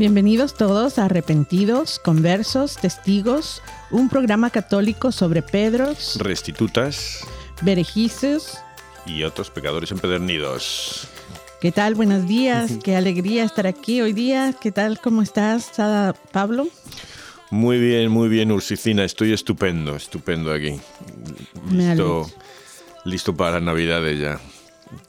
Bienvenidos todos a Arrepentidos, Conversos, Testigos, un programa católico sobre Pedros, Restitutas Berejices. y otros pecadores empedernidos. ¿Qué tal? Buenos días, qué alegría estar aquí hoy día. ¿Qué tal? ¿Cómo estás, Pablo? Muy bien, muy bien, Ursicina. Estoy estupendo, estupendo aquí. Me Listo, listo para Navidades ya.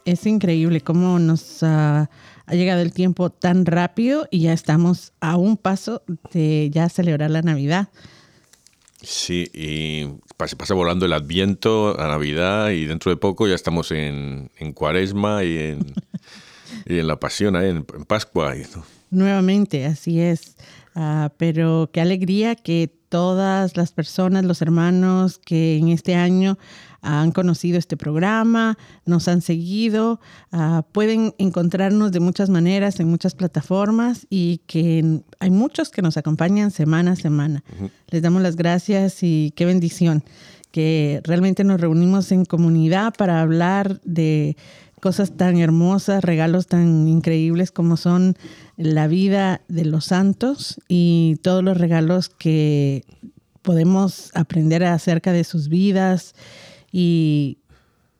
Es increíble cómo nos ah, ha llegado el tiempo tan rápido y ya estamos a un paso de ya celebrar la Navidad. Sí, y pasa, pasa volando el Adviento, la Navidad, y dentro de poco ya estamos en, en Cuaresma y en, y en la Pasión, ahí, en, en Pascua. y todo. Nuevamente, así es. Ah, pero qué alegría que todas las personas, los hermanos que en este año han conocido este programa, nos han seguido, ah, pueden encontrarnos de muchas maneras en muchas plataformas y que hay muchos que nos acompañan semana a semana. Les damos las gracias y qué bendición que realmente nos reunimos en comunidad para hablar de cosas tan hermosas, regalos tan increíbles como son la vida de los santos y todos los regalos que podemos aprender acerca de sus vidas y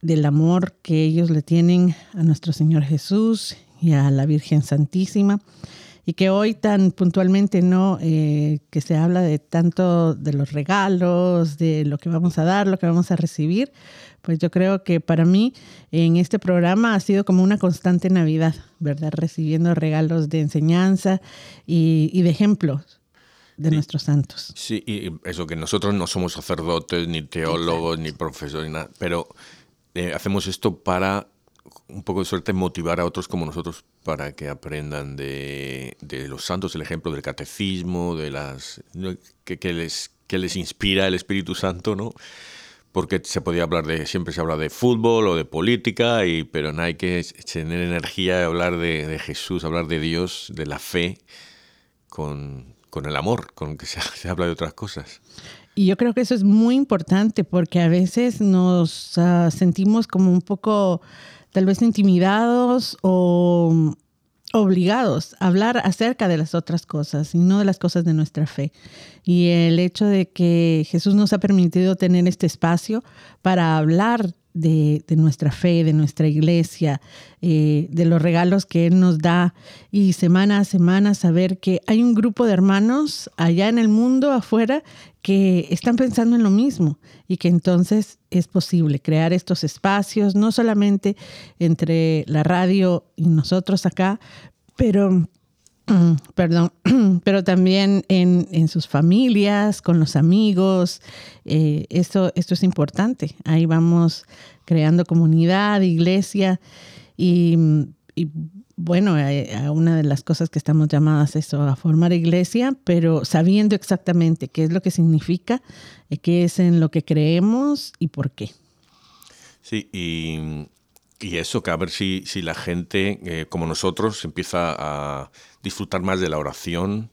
del amor que ellos le tienen a nuestro Señor Jesús y a la Virgen Santísima. Y que hoy tan puntualmente no, eh, que se habla de tanto de los regalos, de lo que vamos a dar, lo que vamos a recibir, pues yo creo que para mí en este programa ha sido como una constante Navidad, ¿verdad? Recibiendo regalos de enseñanza y, y de ejemplos de nuestros santos. Sí, y eso que nosotros no somos sacerdotes, ni teólogos, ni profesores, ni nada, pero eh, hacemos esto para un poco de suerte motivar a otros como nosotros para que aprendan de, de los santos, el ejemplo del catecismo, de las que les que les inspira el Espíritu Santo, ¿no? Porque se podía hablar de, siempre se habla de fútbol o de política, y, pero no hay que tener energía de hablar de, de Jesús, hablar de Dios, de la fe, con, con el amor, con que se, se habla de otras cosas. Y yo creo que eso es muy importante porque a veces nos ah, sentimos como un poco tal vez intimidados o obligados a hablar acerca de las otras cosas y no de las cosas de nuestra fe. Y el hecho de que Jesús nos ha permitido tener este espacio para hablar de, nuestra fe, de nuestra iglesia, eh, de los regalos que Él nos da. Y semana a semana saber que hay un grupo de hermanos allá en el mundo afuera que están pensando en lo mismo y que entonces es posible crear estos espacios, no solamente entre la radio y nosotros acá, pero perdón, pero también en, sus familias, con los amigos. Eh, esto, es importante. Ahí vamos creando comunidad, iglesia y, bueno, eh, una de las cosas que estamos llamadas eso, a formar iglesia, pero sabiendo exactamente qué es lo que significa, eh, qué es en lo que creemos y por qué. Sí, y, eso, que a ver si, si la gente, como nosotros, empieza a disfrutar más de la oración,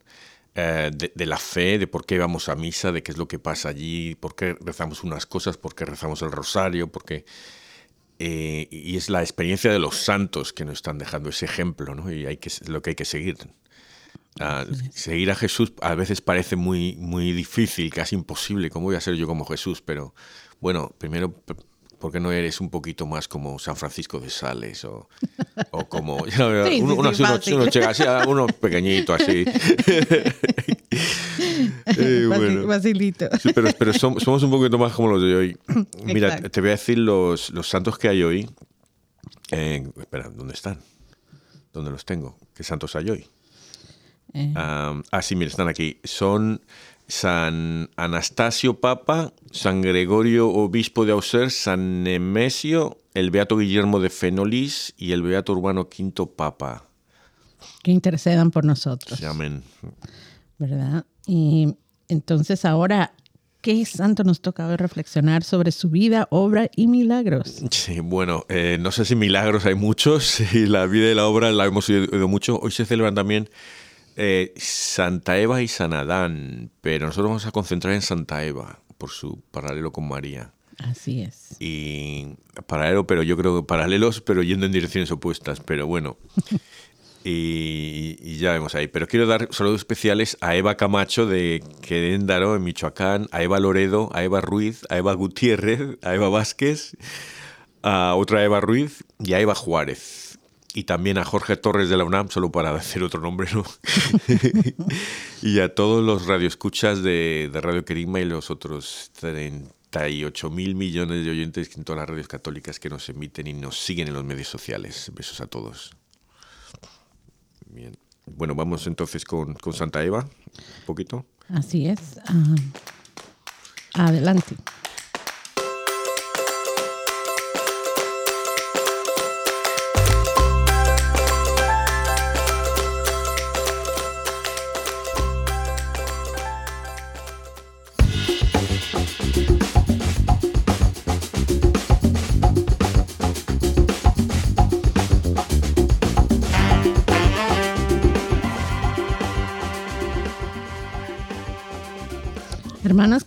eh, de, la fe, de por qué vamos a misa, de qué es lo que pasa allí, por qué rezamos unas cosas, por qué rezamos el rosario, porque eh, y es la experiencia de los santos que nos están dejando ese ejemplo, ¿no? Y hay que lo que hay que seguir. Ah, seguir a Jesús a veces parece muy, muy difícil, casi imposible. ¿Cómo voy a ser yo como Jesús? Pero bueno, primero ¿por qué no eres un poquito más como San Francisco de Sales o, o como uno, uno, pequeñito así? pero, pero somos, un poquito más como los de hoy. Mira, te voy a decir los, los santos que hay hoy. espera, ¿dónde están? ¿Dónde los tengo? ¿Qué santos hay hoy? Eh. ah, sí, mira, están aquí. Son San Anastasio Papa, San Gregorio Obispo de Auxerre, San Nemesio, el Beato Guillermo de Fenolis y el Beato Urbano V Papa. Que intercedan por nosotros. Amén. ¿Verdad? Y entonces ahora, ¿qué santo nos toca hoy reflexionar sobre su vida, obra y milagros? Sí, bueno, eh, no sé si milagros hay muchos, y la vida y la obra la hemos oído mucho. Hoy se celebran también eh, Santa Eva y San Adán, pero nosotros vamos a concentrar en Santa Eva por su paralelo con María. Así es. Y paralelo, pero yo creo que paralelos, pero yendo en direcciones opuestas, pero bueno. y, ya vemos ahí. Pero quiero dar saludos especiales a Eva Camacho de Queréndaro, en Michoacán, a Eva Loredo, a Eva Ruiz, a Eva Gutiérrez, a Eva Vázquez, a otra Eva Ruiz y a Eva Juárez y también a Jorge Torres de la UNAM, solo para decir otro nombre, ¿no? y a todos los radioescuchas de, de Radio Querigma y los otros 38 mil millones de oyentes en todas las radios católicas que nos emiten y nos siguen en los medios sociales. Besos a todos. Bueno, vamos entonces con, con Santa Eva, un poquito. Así es. Ah, adelante.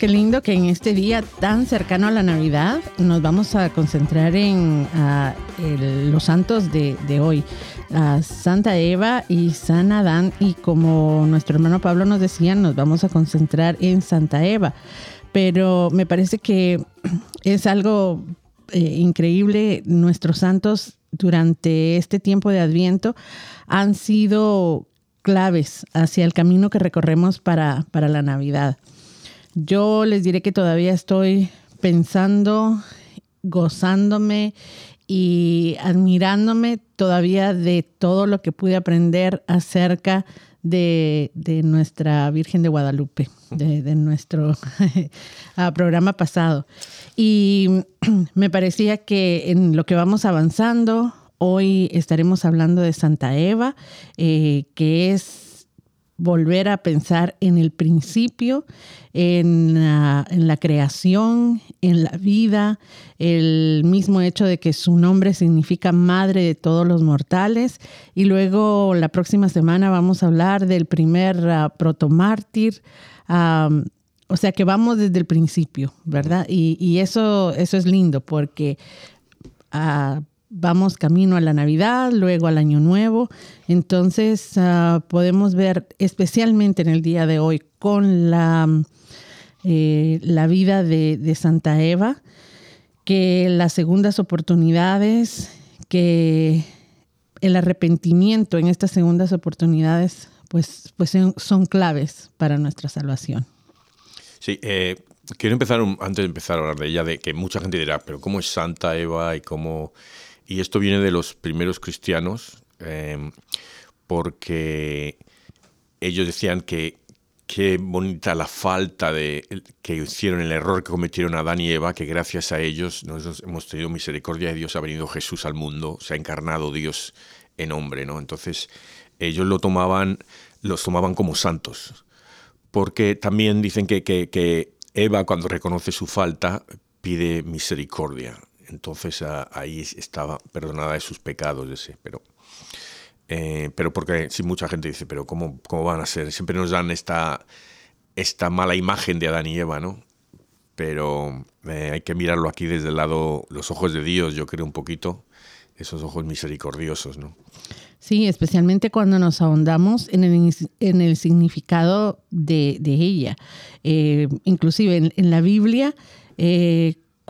Qué lindo que en este día tan cercano a la Navidad nos vamos a concentrar en los santos de, hoy, Santa Eva y San Adán. Y como nuestro hermano Pablo nos decía, nos vamos a concentrar en Santa Eva. Pero me parece que es algo eh, increíble. Nuestros santos durante este tiempo de Adviento han sido claves hacia el camino que recorremos para, para la Navidad. Yo les diré que todavía estoy pensando, gozándome y admirándome todavía de todo lo que pude aprender acerca de, nuestra Virgen de Guadalupe, de, nuestro ah, programa pasado. Y me parecía que en lo que vamos avanzando, hoy estaremos hablando de Santa Eva, eh, que es volver a pensar en el principio, en la, creación, en la vida, el mismo hecho de que su nombre significa madre de todos los mortales. Y luego la próxima semana vamos a hablar del primer uh, protomártir. o sea que vamos desde el principio, ¿verdad? Y, eso, eso es lindo porque uh, vamos camino a la Navidad, luego al Año Nuevo. Entonces ah, podemos ver especialmente en el día de hoy con la, eh, la vida de, Santa Eva que las segundas oportunidades, que el arrepentimiento en estas segundas oportunidades, pues, pues son claves para nuestra salvación. Sí, eh, quiero empezar, antes de empezar a hablar de ella, de que mucha gente dirá, pero ¿cómo es Santa Eva y cómo...? Y esto viene de los primeros cristianos, eh, porque ellos decían que qué bonita la falta de que hicieron el error que cometieron Adán y Eva, que gracias a ellos nosotros hemos tenido misericordia de Dios, ha venido Jesús al mundo, se ha encarnado Dios en hombre, ¿no? Entonces ellos lo tomaban, los tomaban como santos, porque también dicen que, que, Eva cuando reconoce su falta pide misericordia, entonces ahí estaba perdonada de sus pecados, ese, pero eh, pero porque sí, mucha gente dice, pero ¿cómo, ¿cómo van a ser? Siempre nos dan esta, esta mala imagen de Adán y Eva, ¿no? Pero eh, hay que mirarlo aquí desde el lado, los ojos de Dios, yo creo un poquito, esos ojos misericordiosos, ¿no? Sí, especialmente cuando nos ahondamos en el, en el significado de, de ella. Eh, inclusive en, en, la Biblia,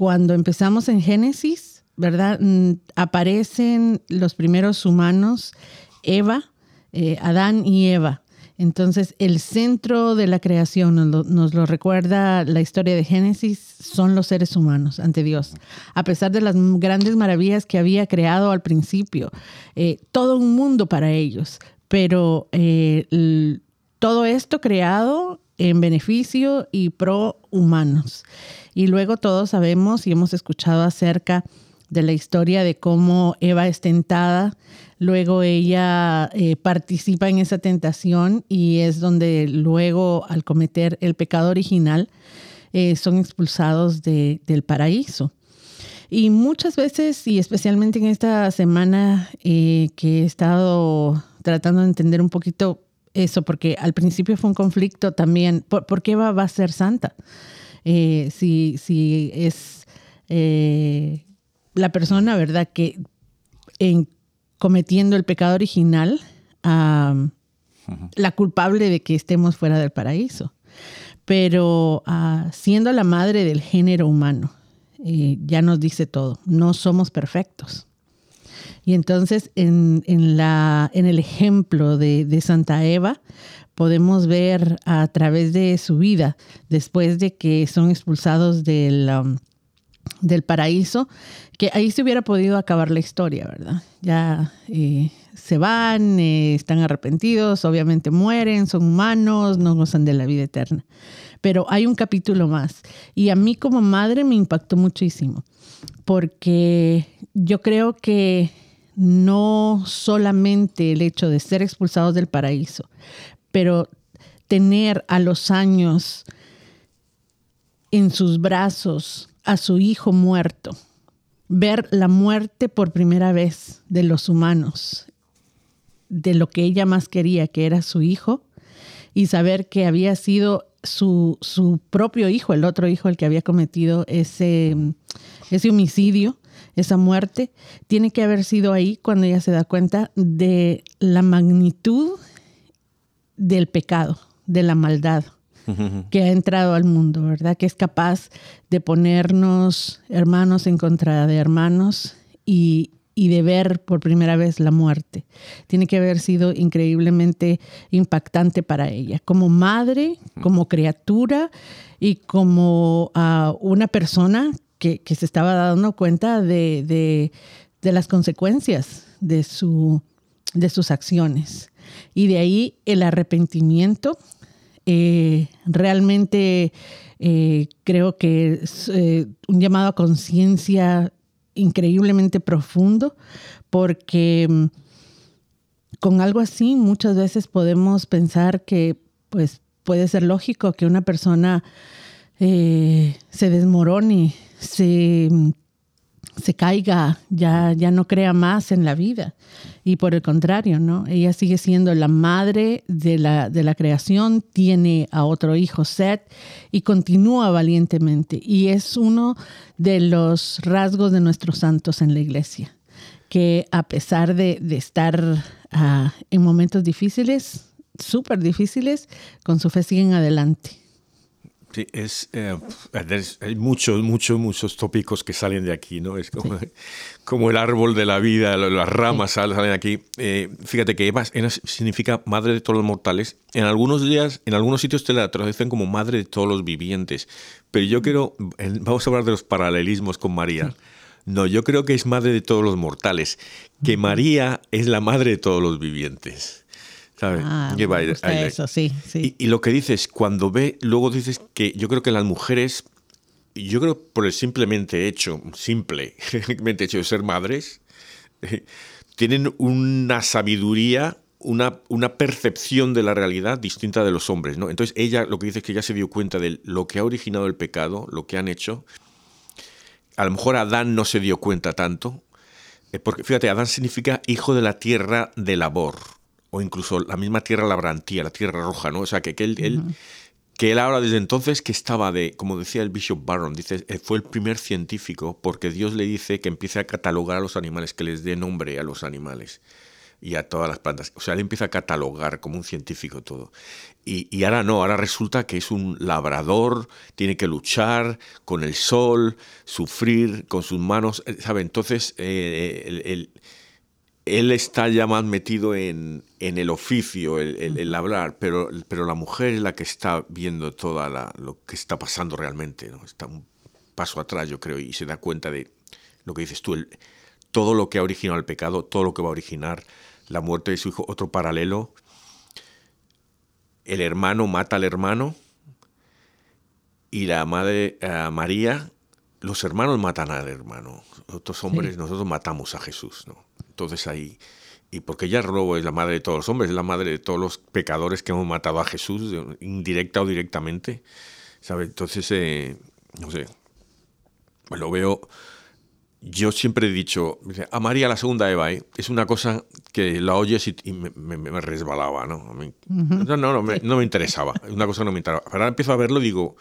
cuando empezamos en Génesis, ¿verdad? Mm, aparecen los primeros humanos Eva, eh, Adán y Eva. Entonces, el centro de la creación, nos lo, recuerda la historia de Génesis, son los seres humanos ante Dios. A pesar de las grandes maravillas que había creado al principio, eh, todo un mundo para ellos, pero eh, todo esto creado en beneficio y pro humanos. Y luego todos sabemos y hemos escuchado acerca de la historia de cómo Eva es tentada Luego ella eh, participa en esa tentación y es donde luego al cometer el pecado original eh, son expulsados del paraíso. Y muchas veces, y especialmente en esta semana eh, que he estado tratando de entender un poquito eso, porque al principio fue un conflicto también, ¿por, qué Eva va a ser santa? Si, si es la persona, ¿verdad? Que en cometiendo el pecado original, la culpable de que estemos fuera del paraíso. Pero ah, siendo la madre del género humano, eh, ya nos dice todo, no somos perfectos. Y entonces en, la, en el ejemplo de, Santa Eva, podemos ver a través de su vida, después de que son expulsados del, um, del paraíso, que ahí se hubiera podido acabar la historia, ¿verdad? Ya eh, se van, eh, están arrepentidos, obviamente mueren, son humanos, no gozan de la vida eterna. Pero hay un capítulo más y a mí como madre me impactó muchísimo, porque yo creo que no solamente el hecho de ser expulsados del paraíso, pero tener a los años en sus brazos a su hijo muerto ver la muerte por primera vez de los humanos, de lo que ella más quería, que era su hijo, y saber que había sido su, su propio hijo, el otro hijo, el que había cometido ese, ese homicidio, esa muerte, tiene que haber sido ahí cuando ella se da cuenta de la magnitud del pecado, de la maldad que ha entrado al mundo, ¿verdad? Que es capaz de ponernos hermanos en contra de hermanos y, de ver por primera vez la muerte. Tiene que haber sido increíblemente impactante para ella, como madre, como criatura y como ah, una persona que, se estaba dando cuenta de, las consecuencias de, su, de sus acciones. Y de ahí el arrepentimiento eh, realmente eh, creo que es eh, un llamado a conciencia increíblemente profundo porque mm, con algo así muchas veces podemos pensar que pues puede ser lógico que una persona se desmorone, se mm, se caiga, ya, ya no crea más en la vida. Y por el contrario, ¿no? Ella sigue siendo la madre de la, de la creación, tiene a otro hijo, Seth, y continúa valientemente. Y es uno de los rasgos de nuestros santos en la iglesia, que a pesar de, estar ah, en momentos difíciles, súper difíciles, con su fe siguen adelante. Sí, es, eh, hay muchos, muchos, muchos tópicos que salen de aquí, ¿no? Es como, como el árbol de la vida, las ramas salen de aquí. Eh, fíjate que Eva significa madre de todos los mortales. En algunos días, en algunos sitios te la traducen como madre de todos los vivientes. Pero yo quiero, vamos a hablar de los paralelismos con María. No, yo creo que es madre de todos los mortales, que María es la madre de todos los vivientes. Ah, eso, sí, sí. Y, lo que dices, cuando ve, luego dices que yo creo que las mujeres, yo creo por el simplemente hecho, simplemente hecho de ser madres, tienen una sabiduría, una, una percepción de la realidad distinta de los hombres, ¿no? Entonces ella lo que dice es que ya se dio cuenta de lo que ha originado el pecado, lo que han hecho. A lo mejor Adán no se dio cuenta tanto, eh, porque fíjate, Adán significa hijo de la tierra de labor o incluso la misma tierra labrantía, la tierra roja, ¿no? O sea, que, que él, que él ahora desde entonces que estaba de, como decía el Bishop Barron, dice, eh, fue el primer científico porque Dios le dice que empiece a catalogar a los animales, que les dé nombre a los animales y a todas las plantas. O sea, él empieza a catalogar como un científico todo. Y, y, ahora no, ahora resulta que es un labrador, tiene que luchar con el sol, sufrir con sus manos, eh, ¿sabe? Entonces, eh, el él está ya más metido en, el oficio, el, hablar, pero, pero la mujer es la que está viendo todo lo que está pasando realmente. ¿no? Está un paso atrás, yo creo, y se da cuenta de lo que dices tú, todo lo que ha originado el pecado, todo lo que va a originar la muerte de su hijo. Otro paralelo, el hermano mata al hermano y la madre eh, María, los hermanos matan al hermano. Otros hombres, nosotros matamos a Jesús. ¿no? Entonces ahí, y porque ella luego es la madre de todos los hombres, es la madre de todos los pecadores que hemos matado a Jesús, indirecta o directamente, ¿sabe? Entonces, eh, no sé, lo veo, yo siempre he dicho, a María la segunda Eva, ¿eh? es una cosa que la oyes y, me, resbalaba, ¿no? No, no, me, no me interesaba, es una cosa que no me interesaba. Ahora empiezo a verlo y digo,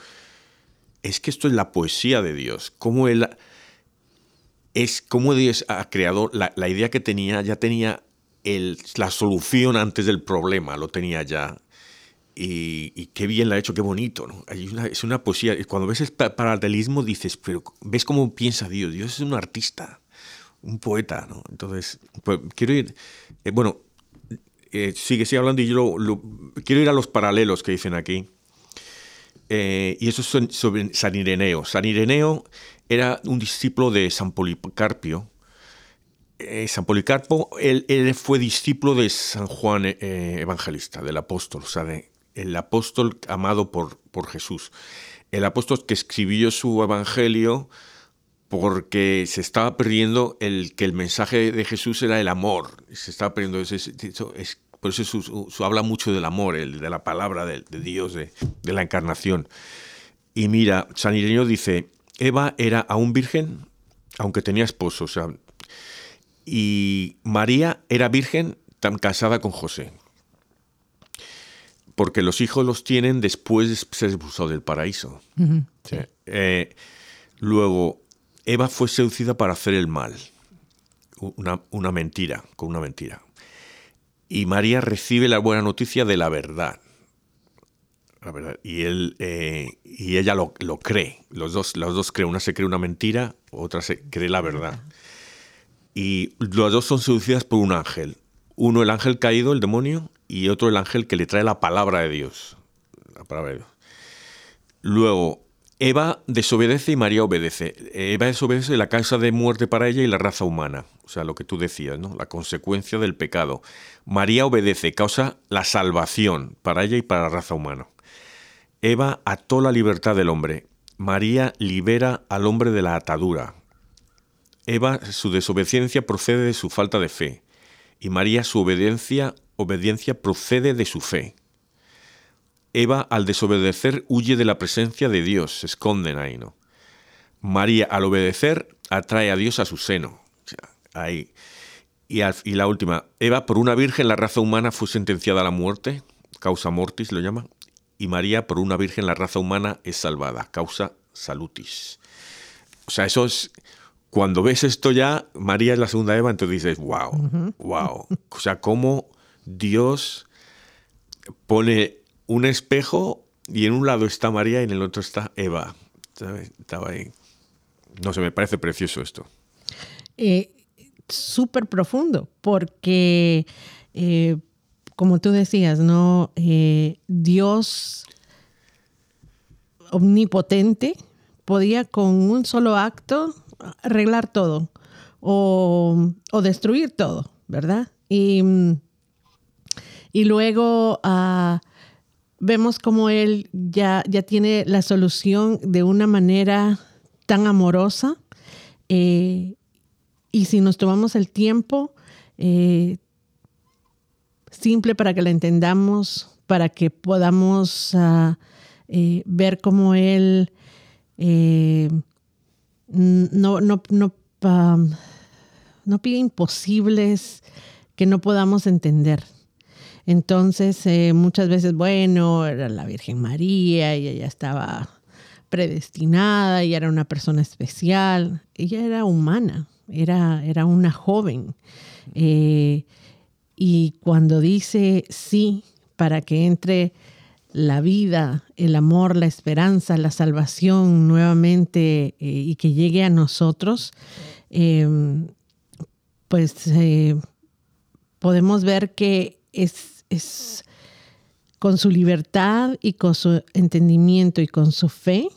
es que esto es la poesía de Dios, cómo él es cómo Dios ha creado la, idea que tenía, ya tenía el, la solución antes del problema, lo tenía ya. Y, qué bien la ha hecho, qué bonito. es una poesía. Cuando ves el paralelismo dices, pero ves cómo piensa Dios. Dios es un artista, un poeta. ¿no? Entonces, pues, quiero ir. Eh, bueno, eh, sigue, sigue hablando y yo quiero ir a los paralelos que dicen aquí. Eh, y eso es sobre San Ireneo. San Ireneo era un discípulo de San Policarpio. Eh, San Policarpo, él, fue discípulo de San Juan eh, Evangelista, del apóstol, o sea, el apóstol amado por, por Jesús. El apóstol que escribió su evangelio porque se estaba perdiendo el que el mensaje de Jesús era el amor. Se estaba perdiendo por eso su, habla mucho del amor, el, de la palabra de, Dios, de, de, la encarnación. Y mira, San Ireneo dice, Eva era aún virgen, aunque tenía esposo, o sea, y María era virgen tan casada con José. Porque los hijos los tienen después de ser expulsado del paraíso. Eh, luego, Eva fue seducida para hacer el mal. Una, una mentira, con una mentira. Y María recibe la buena noticia de la verdad y él eh, y ella lo, cree. Los dos, los dos creen. Una se cree una mentira, otra se cree la verdad. Y los dos son seducidas por un ángel. Uno el ángel caído, el demonio, y otro el ángel que le trae la palabra de Dios. La palabra de Dios. Luego, Eva desobedece y María obedece. Eva desobedece la causa de muerte para ella y la raza humana. O sea, lo que tú decías, ¿no? La consecuencia del pecado. María obedece, causa la salvación para ella y para la raza humana. Eva ató la libertad del hombre. María libera al hombre de la atadura. Eva, su desobediencia procede de su falta de fe. Y María, su obediencia, obediencia procede de su fe. Eva, al desobedecer, huye de la presencia de Dios, se esconden ahí, ¿no? María, al obedecer, atrae a Dios a su seno. ahí. Y, y, la última, Eva, por una virgen, la raza humana fue sentenciada a la muerte, causa mortis lo llama, y María, por una virgen, la raza humana es salvada, causa salutis. O sea, eso es, cuando ves esto ya, María es la segunda Eva, entonces dices, wow, wow. O sea, cómo Dios pone un espejo y en un lado está María y en el otro está Eva. Estaba ahí. No sé, me parece precioso esto. Eh, Súper profundo, porque, eh, como tú decías, ¿no? Eh, Dios omnipotente podía con un solo acto arreglar todo o, destruir todo, ¿verdad? Y, y luego ah, vemos como Él ya, ya tiene la solución de una manera tan amorosa. Eh, y si nos tomamos el tiempo, eh, simple para que la entendamos, para que podamos ah, eh, ver cómo Él no, no, no, no pide imposibles que no podamos entender. Entonces, muchas veces, bueno, era la Virgen María y ella estaba predestinada, ella era una persona especial, ella era humana, era, era una joven. Eh, y cuando dice sí para que entre la vida, el amor, la esperanza, la salvación nuevamente eh, y que llegue a nosotros, em, pues eh, podemos ver que es, es con su libertad y con su entendimiento y con su fe,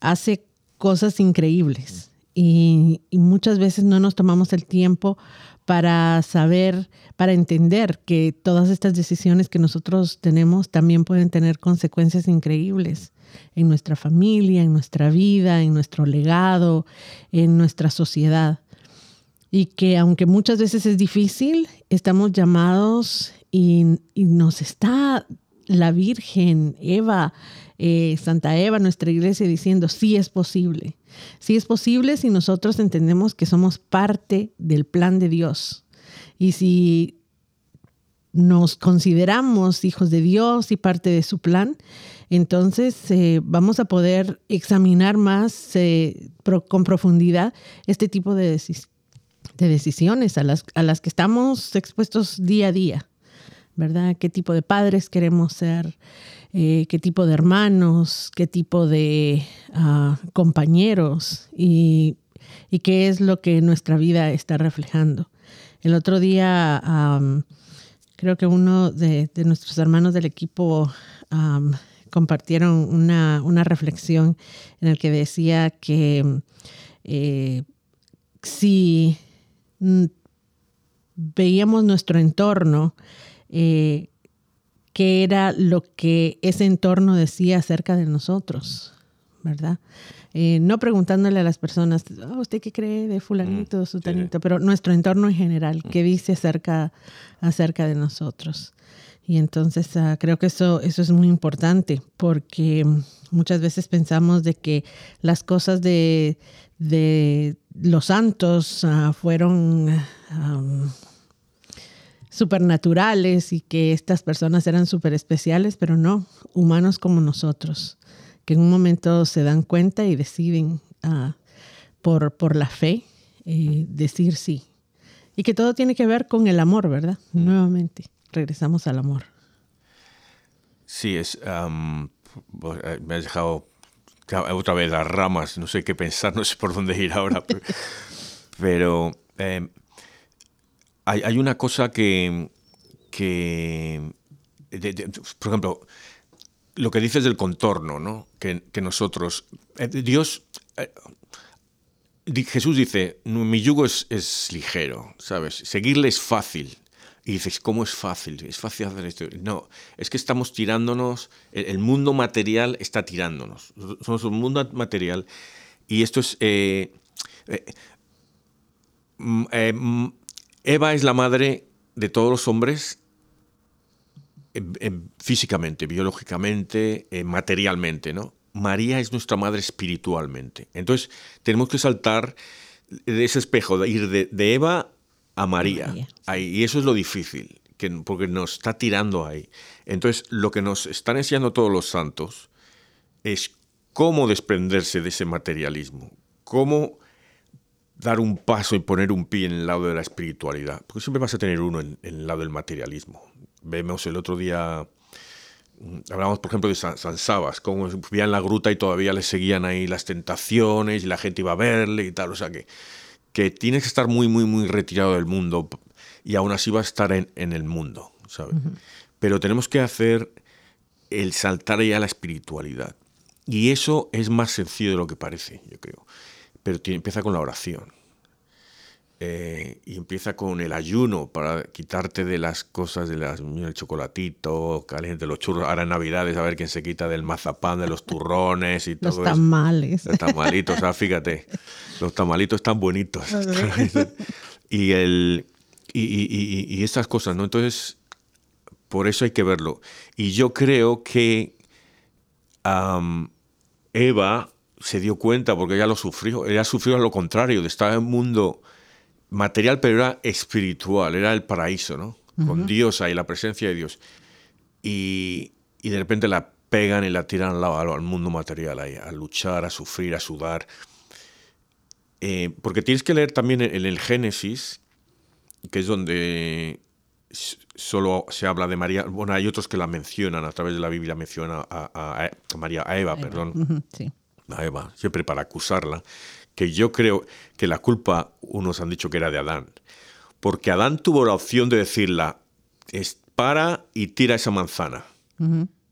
hace cosas increíbles. Y, muchas veces no nos tomamos el tiempo para saber, para entender que todas estas decisiones que nosotros tenemos también pueden tener consecuencias increíbles en nuestra familia, en nuestra vida, en nuestro legado, en nuestra sociedad. Y que aunque muchas veces es difícil, estamos llamados y nos está la Virgen, Eva, eh, Santa Eva, nuestra iglesia, diciendo, sí es posible. Sí es posible si nosotros entendemos que somos parte del plan de Dios. Y si nos consideramos hijos de Dios y parte de su plan, entonces eh, vamos a poder examinar más eh, con profundidad este tipo de, de decisiones a las, a las que estamos expuestos día a día, ¿verdad? ¿Qué tipo de padres queremos ser? Eh, qué tipo de hermanos, qué tipo de ah, compañeros y, qué es lo que nuestra vida está reflejando. El otro día creo que uno de, nuestros hermanos del equipo compartieron una, reflexión en el que decía que eh, si veíamos nuestro entorno, eh, qué era lo que ese entorno decía acerca de nosotros, ¿verdad? Eh, no preguntándole a las personas, oh, ¿usted qué cree de fulanito, mm, sutanito? Pero nuestro entorno en general, ¿qué dice acerca, acerca de nosotros? Y entonces ah, creo que eso, eso es muy importante porque muchas veces pensamos de que las cosas de, los santos ah, fueron supernaturales y que estas personas eran súper especiales, pero no, humanos como nosotros, que en un momento se dan cuenta y deciden ah, por, por la fe eh, decir sí. Y que todo tiene que ver con el amor, ¿verdad? Mm. Nuevamente, regresamos al amor. Sí, es... Eh, me has dejado otra vez las ramas, no sé qué pensar, no sé por dónde ir ahora, pero, eh, hay, una cosa que, por ejemplo, lo que dices del contorno, ¿no? Que, nosotros, eh, Dios, eh, Jesús dice, mi yugo es, ligero, ¿sabes? Seguirle es fácil. Y dices, ¿cómo es fácil? Es fácil hacer esto. No, es que estamos tirándonos, el, mundo material está tirándonos. Somos un mundo material y esto es... Eh, Eva es la madre de todos los hombres em, em, físicamente, biológicamente, eh, materialmente, ¿no? María es nuestra madre espiritualmente. Entonces, tenemos que saltar de ese espejo, de ir de, Eva a María. y eso es lo difícil, que, porque nos está tirando ahí. Entonces, lo que nos están enseñando todos los santos es cómo desprenderse de ese materialismo, cómo dar un paso y poner un pie en el lado de la espiritualidad, porque siempre vas a tener uno en, el lado del materialismo. Vemos el otro día hablamos, por ejemplo, de San, Sabas, cómo vivía en la gruta y todavía le seguían ahí las tentaciones y la gente iba a verle y tal. O sea que, que tienes que estar muy, muy, muy retirado del mundo y aún así va a estar en, el mundo, ¿sabes? Pero tenemos que hacer el saltar ya a la espiritualidad. Y eso es más sencillo de lo que parece, yo creo. Pero empieza con la oración. Eh, y empieza con el ayuno para quitarte de las cosas de las, el chocolatito, caliente, los churros. Ahora en Navidades, a ver quién se quita del mazapán, de los turrones y todo Los tamales. Los tamalitos, o sea, fíjate, los tamalitos están bonitos. y, el, y, y, estas cosas, ¿no? Entonces, por eso hay que verlo. Y yo creo que Eva se dio cuenta, porque ella lo sufrió, ella sufrió lo contrario, de estar en un mundo material, pero era espiritual, era el paraíso, ¿no? Con Dios ahí, la presencia de Dios. Y, de repente la pegan y la tiran al, al mundo material, ahí, a luchar, a sufrir, a sudar. Eh, porque tienes que leer también en el Génesis, que es donde solo se habla de María. Bueno, hay otros que la mencionan, a través de la Biblia mencionan a, María, a Eva, perdón. A Eva, siempre para acusarla que yo creo que la culpa, unos han dicho que era de Adán, porque Adán tuvo la opción de decirla, para y tira esa manzana.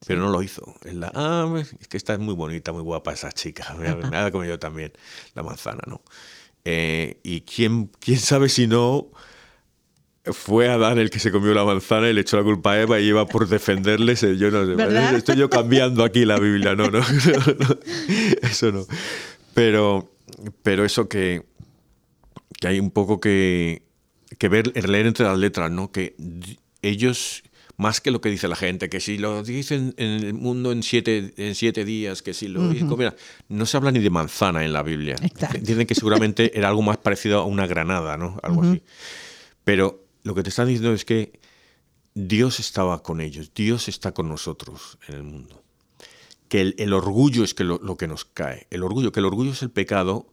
Pero no lo hizo. Es, la, ah, es que esta es muy bonita, muy guapa esa chica. Nada como yo también, la manzana, ¿no? Eh, y quién, quién sabe si no fue Adán el que se comió la manzana y le echó la culpa a Eva y iba por defenderles. Yo no sé, estoy yo cambiando aquí la Biblia, no, no, eso no. Pero pero eso que, que hay un poco que, que ver, leer entre las letras, ¿no? Que ellos, más que lo que dice la gente, que si lo dicen en el mundo en siete, en siete días, que si lo... mira, no se habla ni de manzana en la Biblia. Dicen que seguramente era algo más parecido a una granada, ¿no? Algo así. Pero lo que te están diciendo es que Dios estaba con ellos, Dios está con nosotros en el mundo que el, orgullo es que lo, que nos cae. El orgullo, que el orgullo es el pecado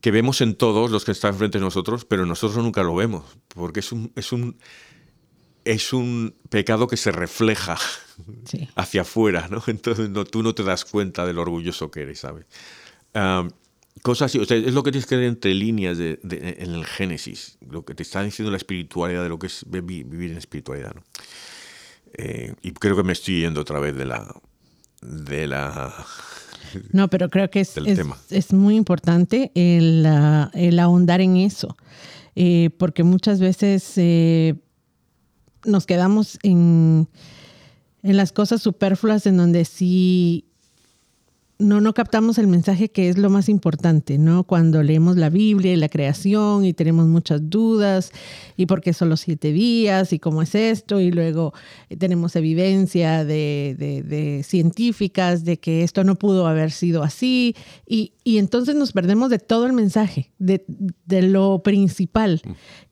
que vemos en todos los que están frente a nosotros, pero nosotros nunca lo vemos, porque es un, es un, es un pecado que se refleja hacia afuera, ¿no? Entonces no, tú no te das cuenta del orgulloso que eres, ¿sabes? Cosas así, o sea, es lo que tienes que ver entre líneas de, en el Génesis, lo que te está diciendo la espiritualidad de lo que es vivir en espiritualidad, ¿no? Eh, y creo que me estoy yendo otra vez de la, de la... No, pero creo que es, es, muy importante el, el, ahondar en eso, eh, porque muchas veces eh, nos quedamos en, en las cosas superfluas en donde sí no, no captamos el mensaje que es lo más importante, ¿no? Cuando leemos la Biblia y la creación y tenemos muchas dudas y por qué solo siete días y cómo es esto y luego eh, tenemos evidencia de, científicas de que esto no pudo haber sido así. Y, entonces nos perdemos de todo el mensaje, de, de lo principal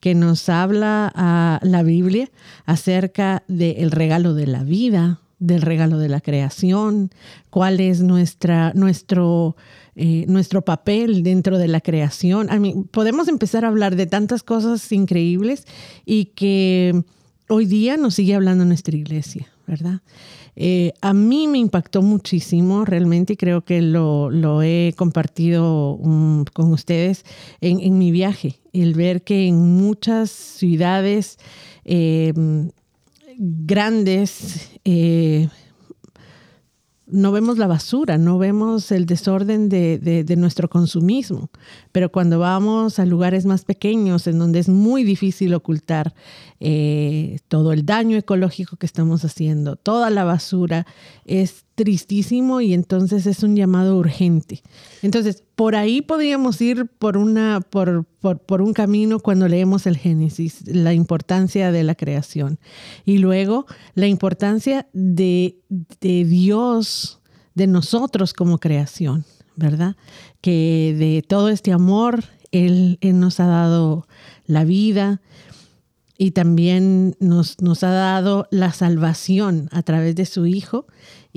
que nos habla a la Biblia acerca del regalo de la vida, del regalo de la creación, cuál es nuestra, nuestro, eh, nuestro papel dentro de la creación. podemos empezar a hablar de tantas cosas increíbles y que hoy día nos sigue hablando nuestra iglesia, ¿verdad? Eh, a mí me impactó muchísimo realmente y creo que lo, he compartido mm, con ustedes en, mi viaje, el ver que en muchas ciudades eh, grandes, eh, no vemos la basura, no vemos el desorden de, nuestro consumismo, pero cuando vamos a lugares más pequeños en donde es muy difícil ocultar eh, todo el daño ecológico que estamos haciendo, toda la basura, es tristísimo y entonces es un llamado urgente. Entonces, por ahí podríamos ir por, una, por, por, un camino cuando leemos el Génesis, la importancia de la creación. Y luego la importancia de, de Dios, de nosotros como creación, ¿verdad? Que de todo este amor, Él, Él nos ha dado la vida, y también nos, nos, ha dado la salvación a través de su Hijo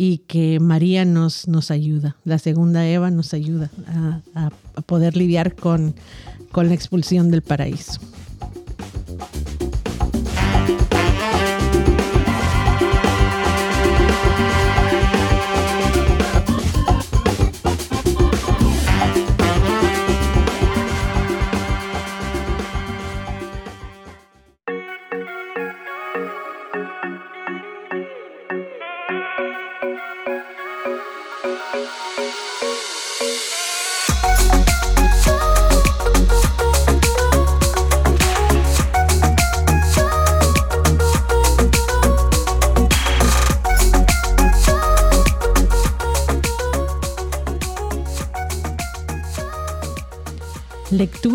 y que María nos, nos ayuda. La segunda Eva nos ayuda a, poder lidiar con, con la expulsión del paraíso.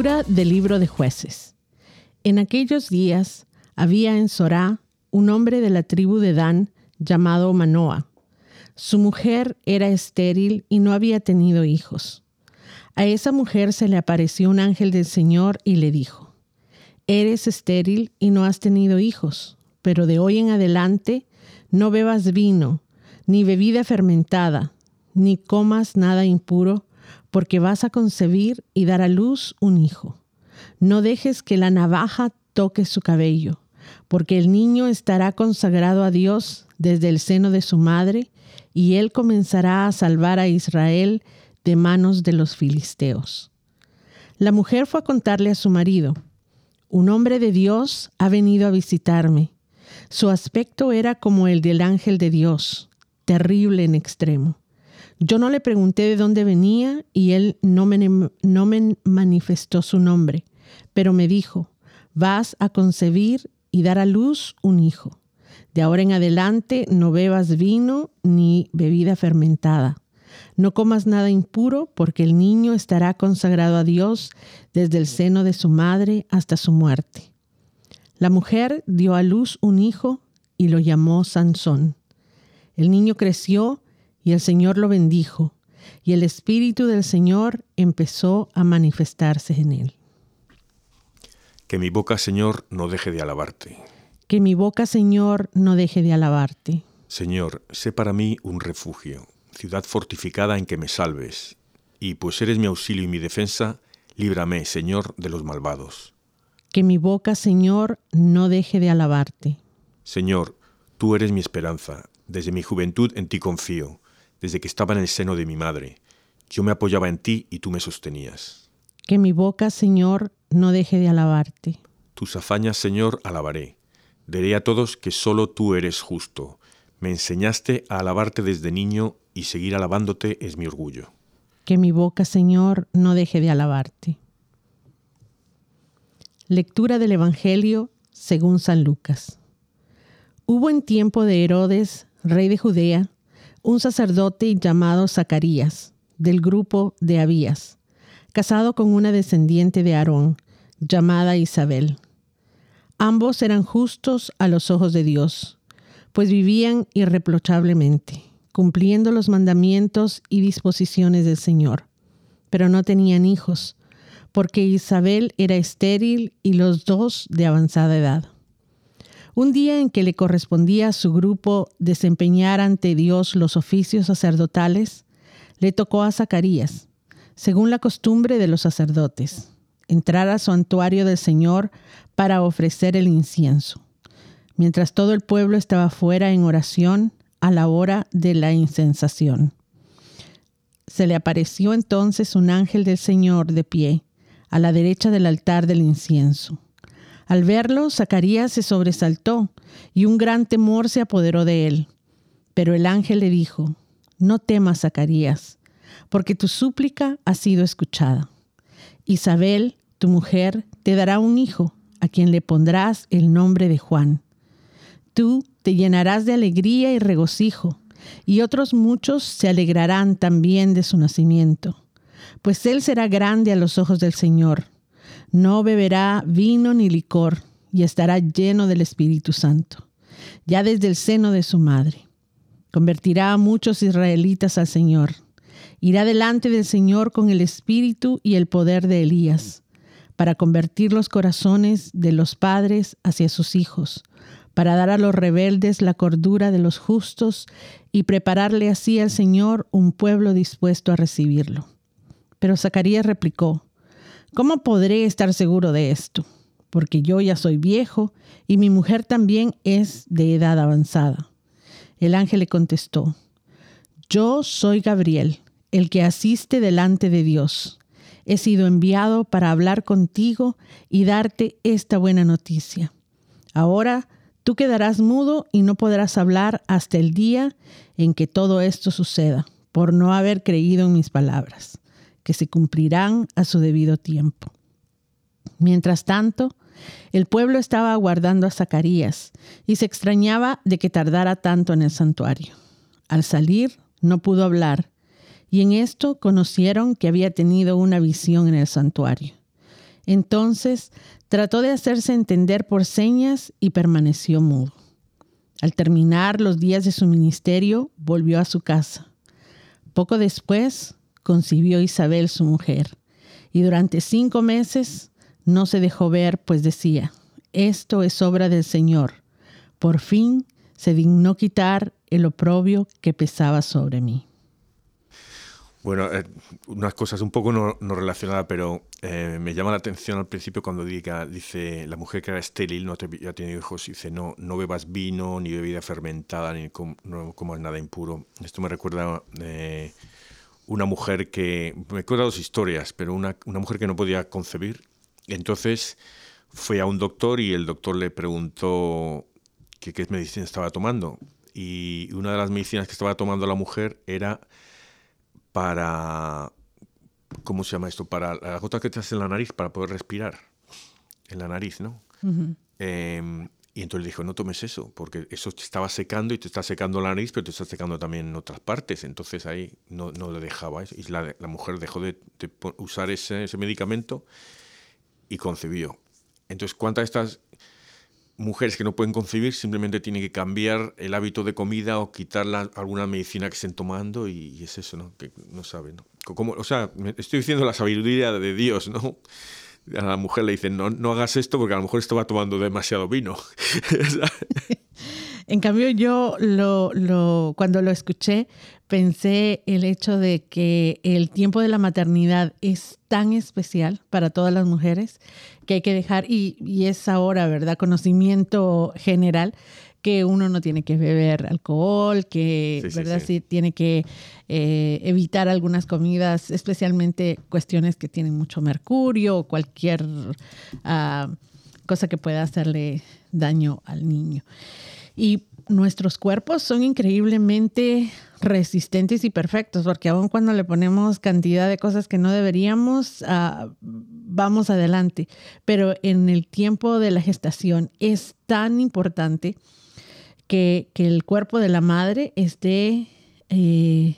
Del libro de jueces. En aquellos días había en Sorá un hombre de la tribu de Dan llamado Manoah. Su mujer era estéril y no había tenido hijos. A esa mujer se le apareció un ángel del Señor y le dijo, Eres estéril y no has tenido hijos, pero de hoy en adelante no bebas vino, ni bebida fermentada, ni comas nada impuro, porque vas a concebir y dar a luz un hijo. No dejes que la navaja toque su cabello, porque el niño estará consagrado a Dios desde el seno de su madre, y él comenzará a salvar a Israel de manos de los filisteos. La mujer fue a contarle a su marido, un hombre de Dios ha venido a visitarme. Su aspecto era como el del ángel de Dios, terrible en extremo. Yo no le pregunté de dónde venía y él no me, no me manifestó su nombre, pero me dijo, vas a concebir y dar a luz un hijo. De ahora en adelante no bebas vino ni bebida fermentada. No comas nada impuro porque el niño estará consagrado a Dios desde el seno de su madre hasta su muerte. La mujer dio a luz un hijo y lo llamó Sansón. El niño creció y el Señor lo bendijo, y el Espíritu del Señor empezó a manifestarse en él. Que mi boca, Señor, no deje de alabarte. Que mi boca, Señor, no deje de alabarte. Señor, sé para mí un refugio, ciudad fortificada en que me salves, y pues eres mi auxilio y mi defensa, líbrame, Señor, de los malvados. Que mi boca, Señor, no deje de alabarte. Señor, tú eres mi esperanza, desde mi juventud en ti confío desde que estaba en el seno de mi madre. Yo me apoyaba en ti y tú me sostenías. Que mi boca, Señor, no deje de alabarte. Tus hazañas, Señor, alabaré. Diré a todos que solo tú eres justo. Me enseñaste a alabarte desde niño y seguir alabándote es mi orgullo. Que mi boca, Señor, no deje de alabarte. Lectura del Evangelio según San Lucas. Hubo en tiempo de Herodes, rey de Judea, un sacerdote llamado Zacarías, del grupo de Abías, casado con una descendiente de Aarón, llamada Isabel. Ambos eran justos a los ojos de Dios, pues vivían irreprochablemente, cumpliendo los mandamientos y disposiciones del Señor, pero no tenían hijos, porque Isabel era estéril y los dos de avanzada edad. Un día en que le correspondía a su grupo desempeñar ante Dios los oficios sacerdotales, le tocó a Zacarías, según la costumbre de los sacerdotes, entrar a su santuario del Señor para ofrecer el incienso, mientras todo el pueblo estaba fuera en oración a la hora de la incensación. Se le apareció entonces un ángel del Señor de pie, a la derecha del altar del incienso. Al verlo, Zacarías se sobresaltó y un gran temor se apoderó de él. Pero el ángel le dijo, No temas, Zacarías, porque tu súplica ha sido escuchada. Isabel, tu mujer, te dará un hijo, a quien le pondrás el nombre de Juan. Tú te llenarás de alegría y regocijo, y otros muchos se alegrarán también de su nacimiento, pues él será grande a los ojos del Señor no beberá vino ni licor y estará lleno del Espíritu Santo, ya desde el seno de su madre. Convertirá a muchos israelitas al Señor. Irá delante del Señor con el espíritu y el poder de Elías, para convertir los corazones de los padres hacia sus hijos, para dar a los rebeldes la cordura de los justos y prepararle así al Señor un pueblo dispuesto a recibirlo. Pero Zacarías replicó, ¿Cómo podré estar seguro de esto? Porque yo ya soy viejo y mi mujer también es de edad avanzada. El ángel le contestó, Yo soy Gabriel, el que asiste delante de Dios. He sido enviado para hablar contigo y darte esta buena noticia. Ahora tú quedarás mudo y no podrás hablar hasta el día en que todo esto suceda, por no haber creído en mis palabras que se cumplirán a su debido tiempo. Mientras tanto, el pueblo estaba aguardando a Zacarías y se extrañaba de que tardara tanto en el santuario. Al salir, no pudo hablar, y en esto conocieron que había tenido una visión en el santuario. Entonces trató de hacerse entender por señas y permaneció mudo. Al terminar los días de su ministerio, volvió a su casa. Poco después, concibió Isabel su mujer, y durante cinco meses no se dejó ver, pues decía, esto es obra del Señor. Por fin se dignó quitar el oprobio que pesaba sobre mí. Bueno, eh, unas cosas un poco no, relacionadas, pero eh, me llama la atención al principio cuando diga, dice la mujer que era estéril, no te, ha tenido hijos, dice no, no bebas vino, ni bebida fermentada, ni no comas nada impuro. Esto me recuerda eh, una mujer que, me acuerdo dos historias, pero una, una mujer que no podía concebir, entonces fue a un doctor y el doctor le preguntó qué medicina estaba tomando. Y una de las medicinas que estaba tomando la mujer era para, ¿cómo se llama esto? Para la gota que te hace en la nariz para poder respirar en la nariz, ¿no? Em, y entonces le dijo, no tomes eso, porque eso te estaba secando y te está secando la nariz, pero te está secando también en otras partes. Entonces ahí no, no le dejaba. Y la, la mujer dejó de, usar ese, ese, medicamento y concebió. Entonces, ¿cuántas de estas mujeres que no pueden concebir simplemente tienen que cambiar el hábito de comida o quitar alguna medicina que estén tomando y, es eso, ¿no? Que no saben, ¿no? Como, o sea, estoy diciendo la sabiduría de Dios, ¿no? A la mujer le dicen, no, no hagas esto porque a lo mejor estaba tomando demasiado vino. en cambio, yo lo, lo, cuando lo escuché, pensé el hecho de que el tiempo de la maternidad es tan especial para todas las mujeres que hay que dejar, y, es ahora, ¿verdad? Conocimiento general que uno no tiene que beber alcohol, que, ¿verdad? Sí, tiene que eh, evitar algunas comidas, especialmente cuestiones que tienen mucho mercurio o cualquier ah, cosa que pueda hacerle daño al niño. Y nuestros cuerpos son increíblemente resistentes y perfectos, porque aun cuando le ponemos cantidad de cosas que no deberíamos, ah, vamos adelante. Pero en el tiempo de la gestación es tan importante que, el cuerpo de la madre esté eh,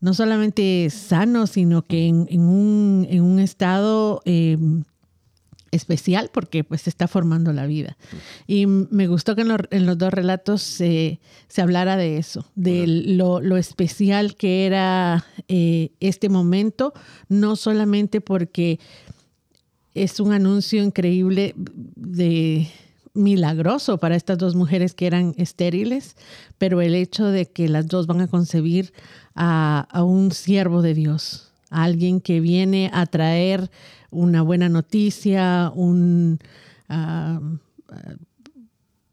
no solamente sano, sino que en, un, en un, estado eh, especial porque pues se está formando la vida. Y me gustó que en, los dos relatos se, hablara de eso, de lo, especial que era eh, este momento, no solamente porque es un anuncio increíble de milagroso para estas dos mujeres que eran estériles, pero el hecho de que las dos van a concebir a, a un siervo de Dios, a alguien que viene a traer una buena noticia, un, ah,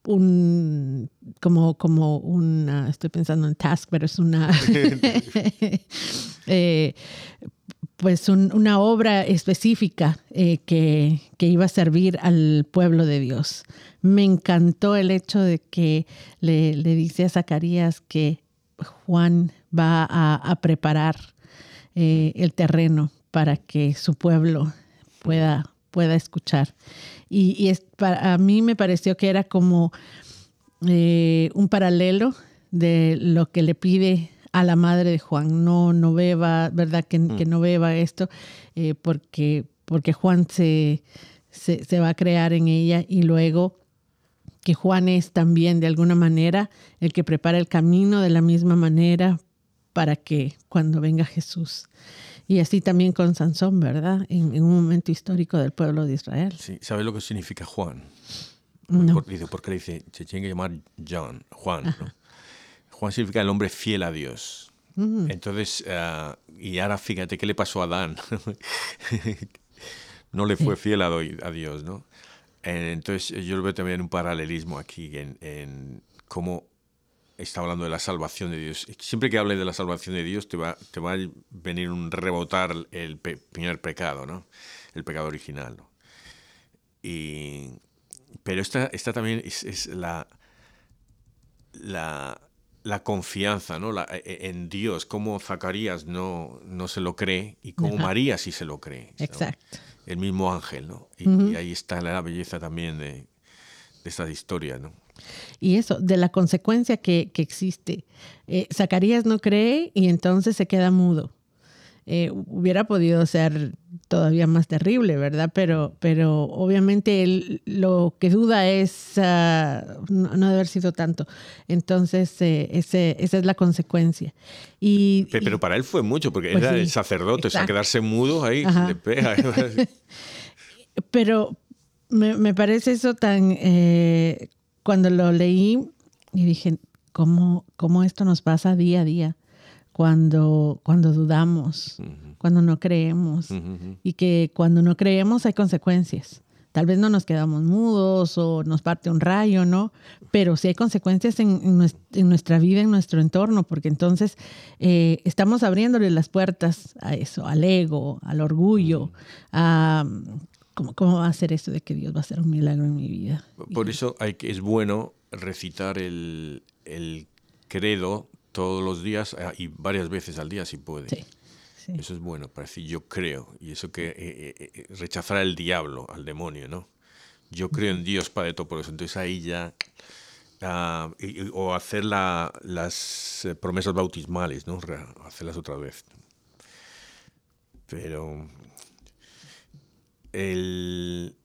un como, como un, estoy pensando en task, pero es una, eh, pues una obra específica eh, que, iba a servir al pueblo de Dios. Me encantó el hecho de que le, dice a Zacarías que Juan va a, preparar eh, el terreno para que su pueblo pueda, pueda escuchar. Y, es, para, a mí me pareció que era como eh, un paralelo de lo que le pide a la madre de Juan, no, no beba, ¿verdad? Que, mm. no beba esto, eh, porque, porque Juan se, se, va a crear en ella y luego que Juan es también de alguna manera el que prepara el camino de la misma manera para que cuando venga Jesús y así también con Sansón, ¿verdad? En, un momento histórico del pueblo de Israel. Sí, ¿sabes lo que significa Juan? No. Por, dice, porque dice, se tiene que llamar John, Juan. Juan significa el hombre fiel a Dios. Mm. Entonces, uh, y ahora fíjate qué le pasó a Adán. no le fue fiel a, a, Dios, ¿no? Entonces, yo lo veo también un paralelismo aquí en, en cómo está hablando de la salvación de Dios. Siempre que hable de la salvación de Dios te va, te va a venir un rebotar el primer pecado, ¿no? El pecado original. Y, pero esta, esta también es, la, la, la confianza ¿no? La, e, en Dios, cómo Zacarías no, no se lo cree y cómo María sí se lo cree. Exacto. El mismo ángel, ¿no? Y, ahí está la belleza también de, de estas historias, ¿no? Y eso, de la consecuencia que, que existe. Eh, Zacarías no cree y entonces se queda mudo. Eh, hubiera podido ser todavía más terrible, ¿verdad? Pero, pero obviamente él, lo que duda es ah, no, debe haber sido tanto. Entonces, eh, ese, esa es la consecuencia. Y, pero, para él fue mucho, porque pues era el sacerdote, o sea, quedarse mudo ahí le pega. pero me, me, parece eso tan... Eh, cuando lo leí y dije, ¿cómo, ¿cómo esto nos pasa día a día? Cuando, cuando dudamos, cuando no creemos. Y que cuando no creemos hay consecuencias. Tal vez no nos quedamos mudos o nos parte un rayo, ¿no? Pero sí hay consecuencias en, nuestra vida, en nuestro entorno, porque entonces eh, estamos abriéndole las puertas a eso, al ego, al orgullo, a ¿cómo, cómo va a ser eso de que Dios va a hacer un milagro en mi vida. Por eso hay que, es bueno recitar el, el credo todos los días eh, y varias veces al día si puede. Sí, Eso es bueno para decir yo creo y eso que eh, eh, rechazar al diablo, al demonio, ¿no? Yo creo en Dios Padre todo por eso. Entonces ahí ya ah, o hacer la, las promesas bautismales, ¿no? Hacerlas otra vez. Pero el,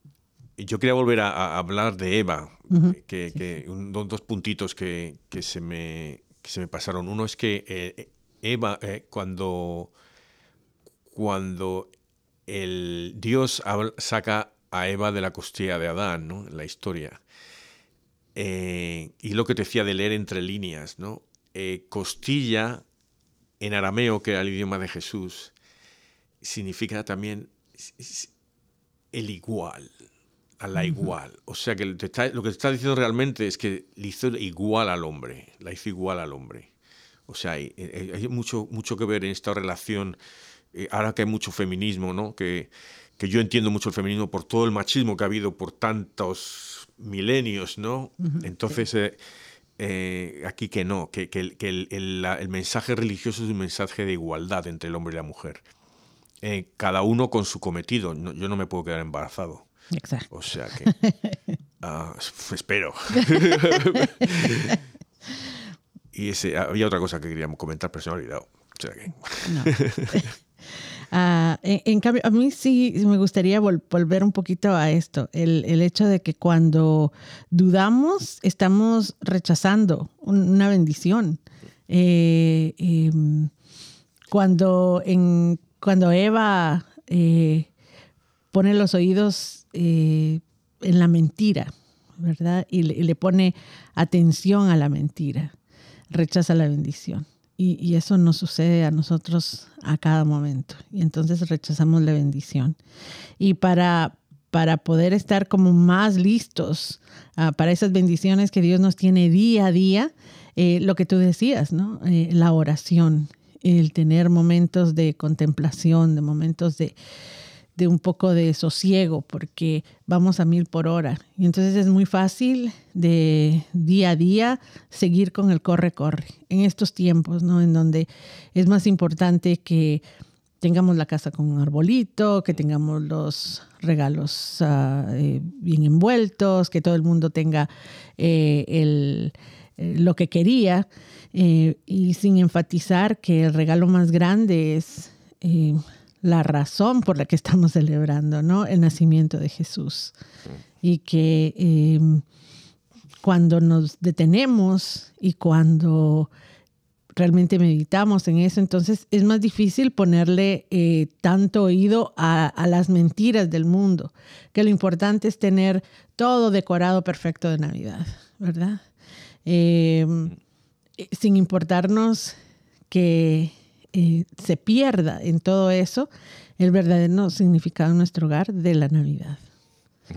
yo quería volver a, hablar de Eva, que, que dos puntitos que, que se me se me pasaron. Uno es que eh, Eva, eh, cuando, cuando el Dios saca a Eva de la costilla de Adán, ¿no? la historia, eh, y lo que te decía de leer entre líneas, ¿no? costilla en arameo, que era el idioma de Jesús, significa también el igual, a la igual. O sea que lo que te está diciendo realmente es que le hizo igual al hombre, la hizo igual al hombre. O sea, hay, hay mucho, mucho que ver en esta relación, eh, ahora que hay mucho feminismo, ¿no? Que, que yo entiendo mucho el feminismo por todo el machismo que ha habido por tantos milenios, ¿no? Entonces, eh, eh, aquí que no, que, que, el, el, el, mensaje religioso es un mensaje de igualdad entre el hombre y la mujer. cada uno con su cometido. yo no me puedo quedar embarazado. Exacto. O sea que. Uh, espero. y ese, había otra cosa que queríamos comentar, pero se me ha olvidado. O sea que... no. Uh, en, en, cambio, a mí sí me gustaría vol volver un poquito a esto, el, el, hecho de que cuando dudamos estamos rechazando un, una bendición. Eh, eh, cuando, en, cuando Eva eh, pone los oídos eh, en la mentira, ¿verdad? Y le, pone atención a la mentira, rechaza la bendición. Y, eso nos sucede a nosotros a cada momento. Y entonces rechazamos la bendición. Y para, para poder estar como más listos ah, para esas bendiciones que Dios nos tiene día a día, eh, lo que tú decías, ¿no? Eh, la oración, el tener momentos de contemplación, de momentos de, de un poco de sosiego porque vamos a mil por hora. Y entonces es muy fácil de día a día seguir con el corre-corre en estos tiempos, ¿no? En donde es más importante que tengamos la casa con un arbolito, que tengamos los regalos ah, eh, bien envueltos, que todo el mundo tenga eh, el, eh, lo que quería, y sin enfatizar que el regalo más grande es la razón por la que estamos celebrando, ¿no? El nacimiento de Jesús. Y que em, cuando nos detenemos y cuando realmente meditamos en eso, entonces es más difícil ponerle eh, tanto oído a, las mentiras del mundo, que lo importante es tener todo decorado perfecto de Navidad, ¿verdad? Em, sin importarnos que eh, se pierda en todo eso el verdadero significado en nuestro hogar de la Navidad.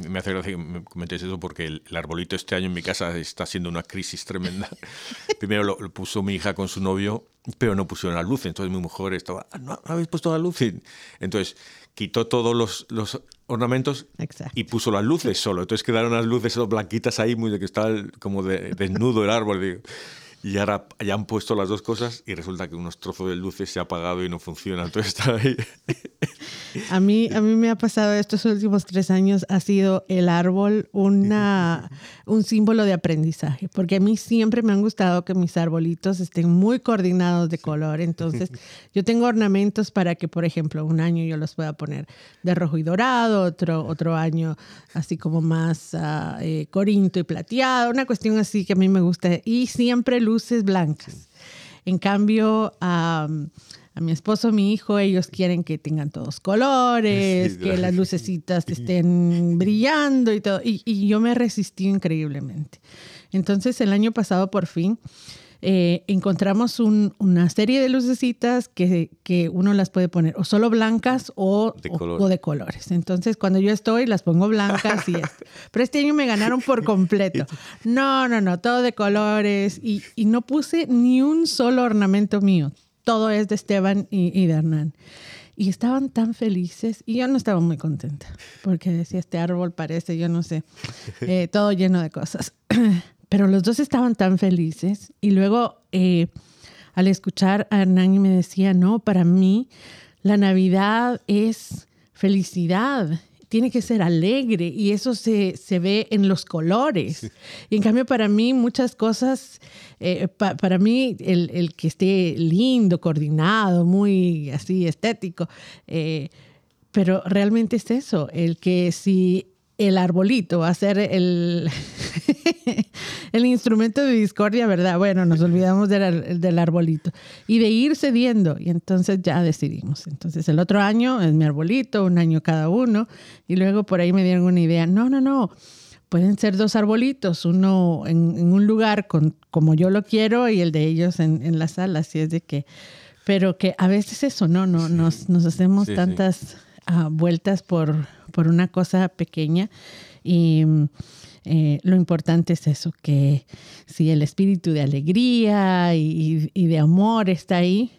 Me hace gracia que me comentes eso porque el, arbolito este año en mi casa está siendo una crisis tremenda. Primero lo, puso mi hija con su novio, pero no pusieron la luz. Entonces mi mujer estaba, ah, ¿no habéis puesto la luz? Entonces quitó todos los, los ornamentos y puso las luces solo. Entonces quedaron las luces blanquitas ahí, muy de que estaba como de, desnudo el árbol. Y ahora ya han puesto las dos cosas y resulta que unos trozos de luces se ha apagado y no funciona. Entonces está ahí. A mí, a mí me ha pasado estos últimos tres años, ha sido el árbol una, un símbolo de aprendizaje, porque a mí siempre me han gustado que mis arbolitos estén muy coordinados de color. Entonces, yo tengo ornamentos para que, por ejemplo, un año yo los pueda poner de rojo y dorado, otro, otro año así como más uh, eh, corinto y plateado, una cuestión así que a mí me gusta. Y siempre luces blancas. En cambio, a mi esposo, mi hijo, ellos quieren que tengan todos colores, que las lucecitas estén brillando y todo. Y, y yo me resistí increíblemente. Entonces, el año pasado, por fin, eh, encontramos una serie de lucecitas que, que, uno las puede poner o solo blancas o de, o, de colores. Entonces, cuando yo estoy, las pongo blancas y esto. Pero este año me ganaron por completo. No, no, no, todo de colores y, y no puse ni un solo ornamento mío. Todo es de Esteban y, y de Hernán. Y estaban tan felices y yo no estaba muy contenta porque decía, este árbol parece, yo no sé, eh, todo lleno de cosas. Pero los dos estaban tan felices. Y luego, eh, al escuchar a Hernán, me decía, no, para mí la Navidad es felicidad, tiene que ser alegre y eso se, se ve en los colores. Y en cambio, para mí, muchas cosas, eh, para mí, el, el, que esté lindo, coordinado, muy así estético, eh, pero realmente es eso, el que si el arbolito va a ser el, el instrumento de discordia, ¿verdad? Bueno, nos olvidamos del, del, arbolito. Y de ir cediendo. Y entonces ya decidimos. Entonces el otro año es mi arbolito, un año cada uno. Y luego por ahí me dieron una idea, no, no, no, pueden ser dos arbolitos, uno en, un lugar con, como yo lo quiero y el de ellos en, en la sala, así es de que, pero que a veces eso, ¿no? no nos, nos hacemos tantas uh, vueltas por, por una cosa pequeña y eh, lo importante es eso, que si el espíritu de alegría y, y de amor está ahí,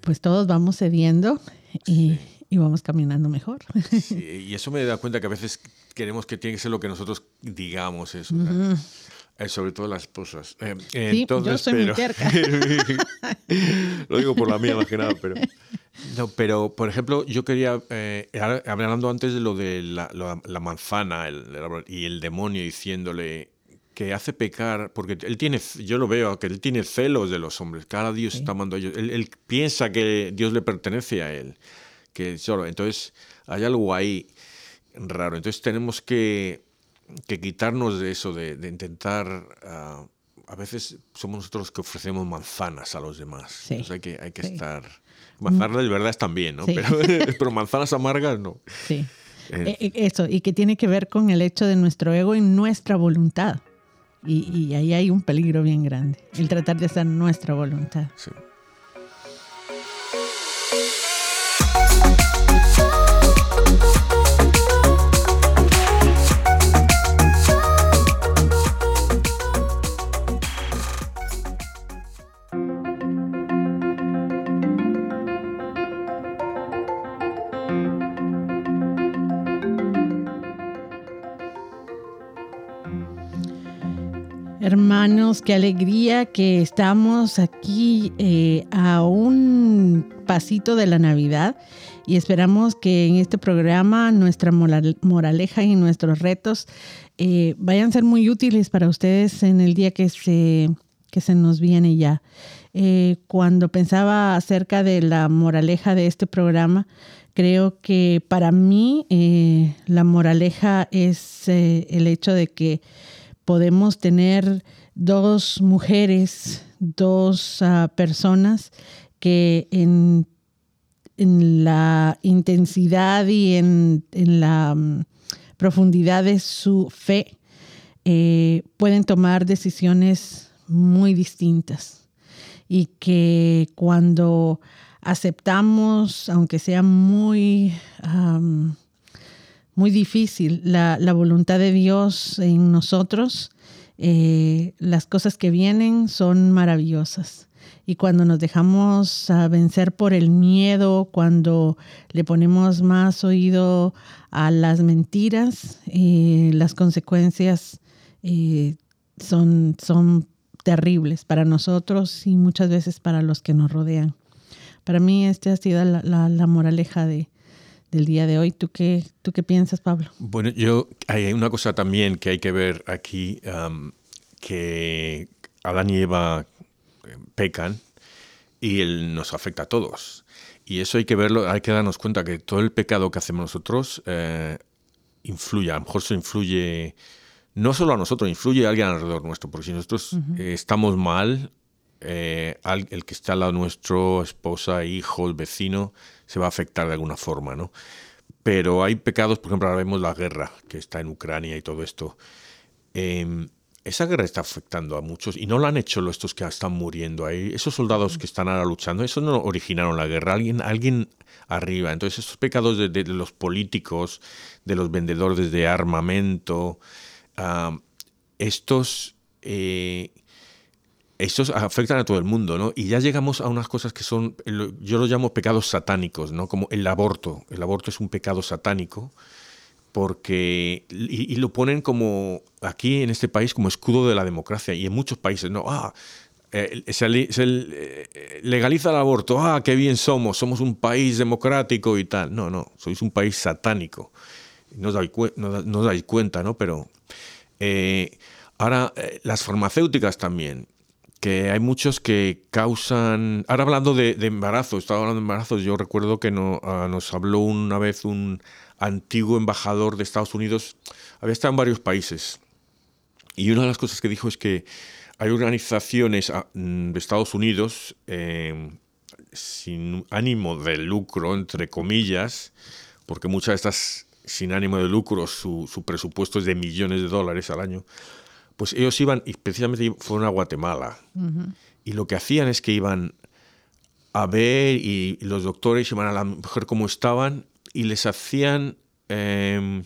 pues todos vamos cediendo y, y vamos caminando mejor. Sí, y eso me da cuenta que a veces queremos que tiene que ser lo que nosotros digamos, eso. Uh -huh. Eh, sobre todo las esposas. Eh, sí, entonces, yo soy pero, muy terca. lo digo por la mía más que nada, pero... No, pero, por ejemplo, yo quería, eh, hablando antes de lo de la, la, la manzana el, el, y el demonio diciéndole que hace pecar, porque él tiene, yo lo veo, que él tiene celos de los hombres, cada Dios sí. está amando a ellos, él, él, piensa que Dios le pertenece a él, que solo, entonces hay algo ahí raro, entonces tenemos que, que quitarnos de eso, de, de intentar... Uh, a veces somos nosotros que ofrecemos manzanas a los demás. Sí. Entonces hay que, hay que sí. estar Manzanas de verdad están bien, ¿no? Sí. Pero, pero, manzanas amargas no. Sí. Eh. Eso, y que tiene que ver con el hecho de nuestro ego y nuestra voluntad. Y, y ahí hay un peligro bien grande, el tratar de hacer nuestra voluntad. Sí. Hermanos, qué alegría que estamos aquí eh, a un pasito de la Navidad y esperamos que en este programa nuestra moraleja y nuestros retos eh, vayan a ser muy útiles para ustedes en el día que se, que se nos viene ya. Eh, cuando pensaba acerca de la moraleja de este programa, creo que para mí la moraleja es el hecho de que podemos tener dos mujeres, dos uh, personas que en, en, la intensidad y en, en la um, profundidad de su fe eh, pueden tomar decisiones muy distintas. Y que cuando aceptamos, aunque sea muy... muy difícil la, la, voluntad de Dios en nosotros, eh, las cosas que vienen son maravillosas. Y cuando nos dejamos vencer por el miedo, cuando le ponemos más oído a las mentiras, eh, las consecuencias eh, son, son terribles para nosotros y muchas veces para los que nos rodean. Para mí esta ha sido la, moraleja de, del día de hoy. ¿Tú qué, ¿Tú qué piensas, Pablo? Bueno, yo hay una cosa también que hay que ver aquí, que Adán y Eva eh, pecan y él nos afecta a todos. Y eso hay que verlo, hay que darnos cuenta que todo el pecado que hacemos nosotros eh, influye, a lo mejor se influye no solo a nosotros, influye a alguien alrededor nuestro, porque si nosotros eh, estamos mal, eh, el que está al lado nuestro, esposa, hijos, vecino, se va a afectar de alguna forma, ¿no? Pero hay pecados, por ejemplo, ahora vemos la guerra que está en Ucrania y todo esto. Em, esa guerra está afectando a muchos y no lo han hecho estos que están muriendo ahí. Esos soldados que están ahora luchando, eso no originaron la guerra, alguien, alguien arriba. Entonces, esos pecados de, los políticos, de los vendedores de armamento, estos, eh, estos afectan a todo el mundo, ¿no? Y ya llegamos a unas cosas que son, yo los llamo pecados satánicos, ¿no? Como el aborto. El aborto es un pecado satánico porque y, lo ponen como aquí en este país como escudo de la democracia y en muchos países no ah eh, se, eh, legaliza el aborto. Ah qué bien somos. Somos un país democrático y tal. No no. Sois un país satánico. No os dais, no, dais cuenta no pero eh, ahora las farmacéuticas también que hay muchos que causan ahora hablando de, embarazo estaba hablando de embarazos yo recuerdo que no, ah, nos habló una vez un antiguo embajador de Estados Unidos, había estado en varios países. Y una de las cosas que dijo es que hay organizaciones ah, mm, de Estados Unidos em, sin ánimo de lucro, entre comillas, porque muchas de estas sin ánimo de lucro, su, presupuesto es de millones de dólares al año, pues ellos iban, y especialmente fueron a Guatemala, y lo que hacían es que iban a ver y, los doctores iban a la mujer cómo estaban y les hacían, em,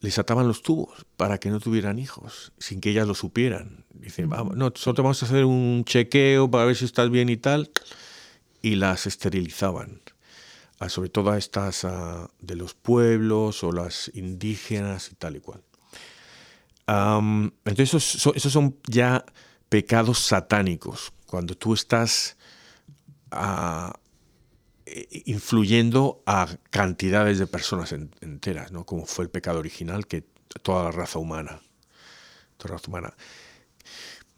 les ataban los tubos para que no tuvieran hijos, sin que ellas lo supieran. Dicen, no, solo te vamos a hacer un chequeo para ver si estás bien y tal, y las esterilizaban. sobre todo a estas de los pueblos o las indígenas y tal y cual. Entonces esos, son ya pecados satánicos, cuando tú estás a, eh, influyendo a cantidades de personas enteras, ¿no? como fue el pecado original que toda la raza humana. Toda la raza humana.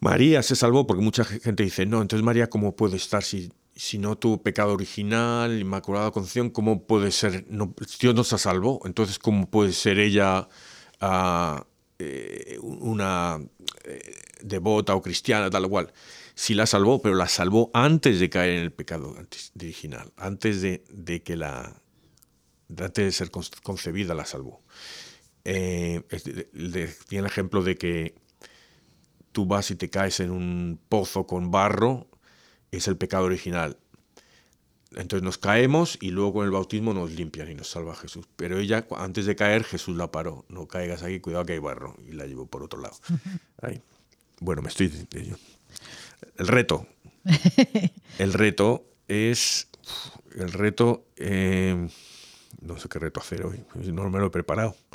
María se salvó porque mucha gente dice, no, entonces María, ¿cómo puede estar si, si no tuvo pecado original, Inmaculada Concepción? ¿Cómo puede ser? Dios no se salvó, entonces ¿cómo puede ser ella ah, eh, una eh, devota o cristiana, tal cual? sí la salvó, pero la salvó antes de caer en el pecado original, antes de, que la, antes de ser concebida la salvó. Eh, tiene el ejemplo de que tú vas y te caes en un pozo con barro, es el pecado original. Entonces nos caemos y luego con el bautismo nos limpian y nos salva Jesús. Pero ella, antes de caer, Jesús la paró. No caigas aquí, cuidado que hay barro. Y la llevó por otro lado. Bueno, me estoy... El reto. El reto es. El reto. Eh, no sé qué reto hacer hoy. No me lo he preparado.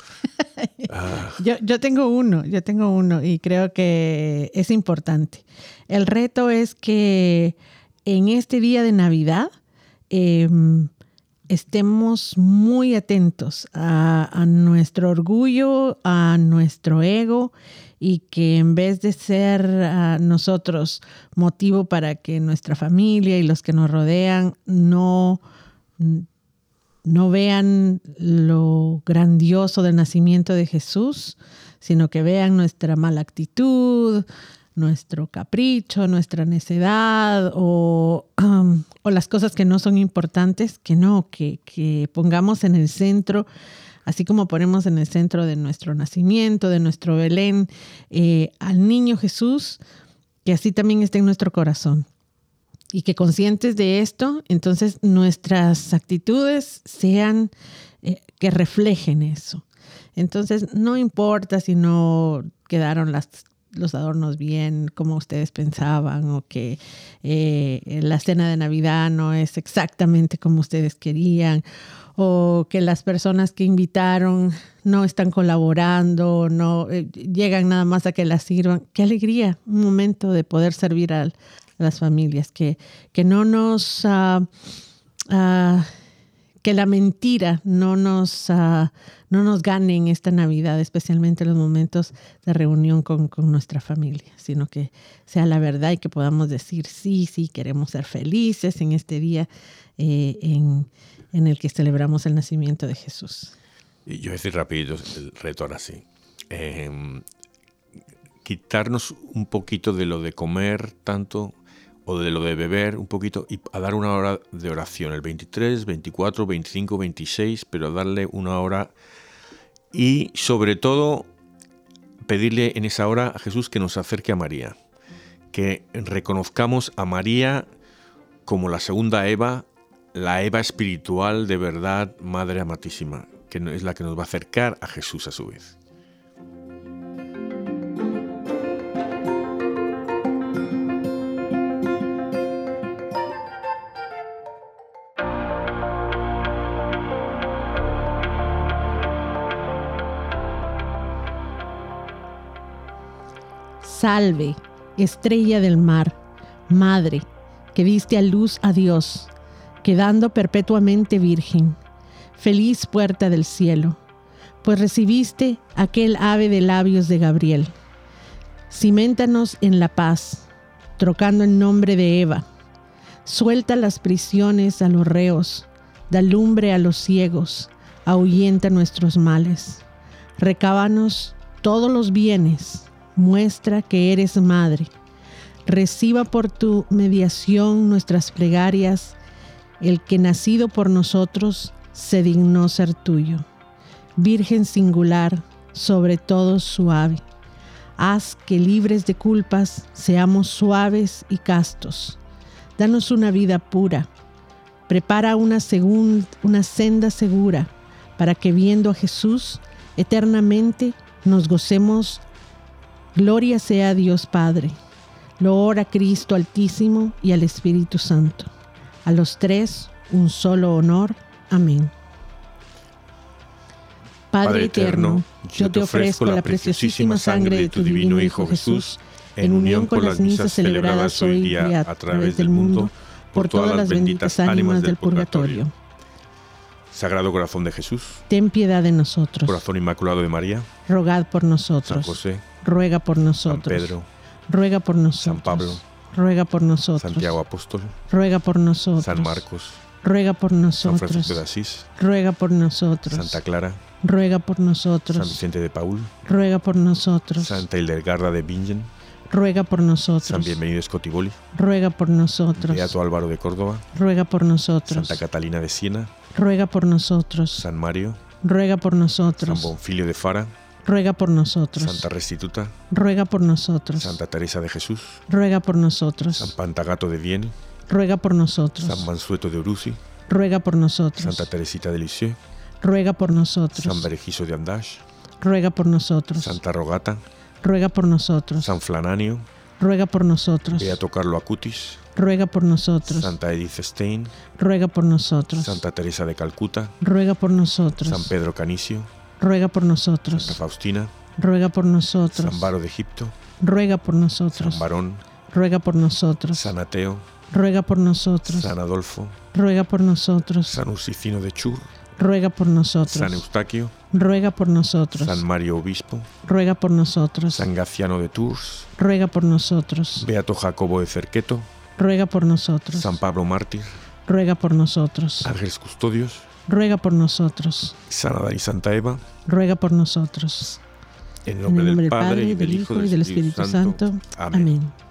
Ah. yo, tengo uno, yo tengo uno y creo que es importante. El reto es que en este día de Navidad em, estemos muy atentos a, nuestro orgullo, a nuestro ego y que en vez de ser a nosotros motivo para que nuestra familia y los que nos rodean no, no vean lo grandioso del nacimiento de Jesús, sino que vean nuestra mala actitud, nuestro capricho, nuestra necedad o, o, las cosas que no son importantes, que no, que, pongamos en el centro así como ponemos en el centro de nuestro nacimiento, de nuestro Belén, eh, al niño Jesús, que así también esté en nuestro corazón. Y que conscientes de esto, entonces nuestras actitudes sean, eh, que reflejen eso. Entonces, no importa si no quedaron las los adornos bien como ustedes pensaban o que eh, la cena de Navidad no es exactamente como ustedes querían o que las personas que invitaron no están colaborando, no eh, llegan nada más a que las sirvan. Qué alegría, un momento de poder servir a, las familias, que, que no nos... Ah, ah, que la mentira no nos, uh, no nos gane en esta Navidad, especialmente en los momentos de reunión con, con, nuestra familia, sino que sea la verdad y que podamos decir, sí, sí, queremos ser felices en este día eh, en, en, el que celebramos el nacimiento de Jesús. Y yo decir rapidito el reto ahora. Eh, quitarnos un poquito de lo de comer tanto o de lo de beber un poquito y a dar una hora de oración, el 23, 24, 25, 26, pero a darle una hora y sobre todo pedirle en esa hora a Jesús que nos acerque a María, que reconozcamos a María como la segunda Eva, la Eva espiritual de verdad, Madre Amatísima, que es la que nos va a acercar a Jesús a su vez. Salve, estrella del mar, madre, que diste a luz a Dios, quedando perpetuamente virgen. Feliz puerta del cielo, pues recibiste aquel ave de labios de Gabriel. Ciméntanos en la paz, trocando el nombre de Eva. Suelta las prisiones a los reos, da lumbre a los ciegos, ahuyenta nuestros males. Recábanos todos los bienes muestra que eres madre. Reciba por tu mediación nuestras plegarias, el que nacido por nosotros se dignó ser tuyo. Virgen singular, sobre todo suave. Haz que libres de culpas seamos suaves y castos. Danos una vida pura. Prepara una, una senda segura para que viendo a Jesús eternamente nos gocemos Gloria sea a Dios Padre, loor a Cristo Altísimo y al Espíritu Santo. A los tres, un solo honor. Amén. Padre eterno, yo te ofrezco la preciosísima sangre de tu divino Hijo Jesús, en unión con las misas celebradas hoy día a través del mundo, por todas las benditas ánimas del purgatorio. Sagrado Corazón de Jesús, ten piedad de nosotros. Corazón Inmaculado de María, rogad por nosotros. San José, ruega por nosotros. San Pedro, ruega por nosotros. San Pablo, ruega por nosotros. Santiago Apóstol, ruega por nosotros. San Marcos, ruega por nosotros. San Francisco de Asís, ruega por nosotros. Santa Clara, ruega por nosotros. San Vicente de Paul, ruega por nosotros. Santa Hildegarda de Bingen, ruega por nosotros. San Bienvenido Scotiboli, ruega por nosotros. Beato Álvaro de Córdoba, ruega por nosotros. Santa Catalina de Siena, ruega por nosotros. San Mario, ruega por nosotros. San Bonfilio de Fara, ruega por nosotros. Santa Restituta, ruega por nosotros. Santa Teresa de Jesús, ruega por nosotros. San Pantagato de Vienne, ruega por nosotros. San Mansueto de Uruzi, ruega por nosotros. Santa Teresita de Lisieux, ruega por nosotros. San Berejizo de Andash, ruega por nosotros. Santa Rogata, ruega por nosotros. San Flananio, ruega por nosotros. Beato Carlo Acutis, ruega por nosotros. Santa Edith Stein, ruega por nosotros. Santa Teresa de Calcuta, ruega por nosotros. San Pedro Canicio, ruega por nosotros. Santa Faustina, ruega por nosotros. San Baro de Egipto, ruega por nosotros. San Barón, ruega por nosotros. San Ateo, ruega por nosotros. San Adolfo, ruega por nosotros. San Usicino de Chur, ruega por nosotros. San Eustaquio, ruega por nosotros. San Mario Obispo, ruega por nosotros. San Gaciano de Tours, ruega por nosotros. Beato Jacobo de Cerqueto, ruega por nosotros. San Pablo Mártir, ruega por nosotros. Ángeles Custodios, ruega por nosotros. San Adán y Santa Eva, ruega por nosotros. en nombre, en el nombre del Padre y del Hijo y del Espíritu, Santo. Amén. Amén.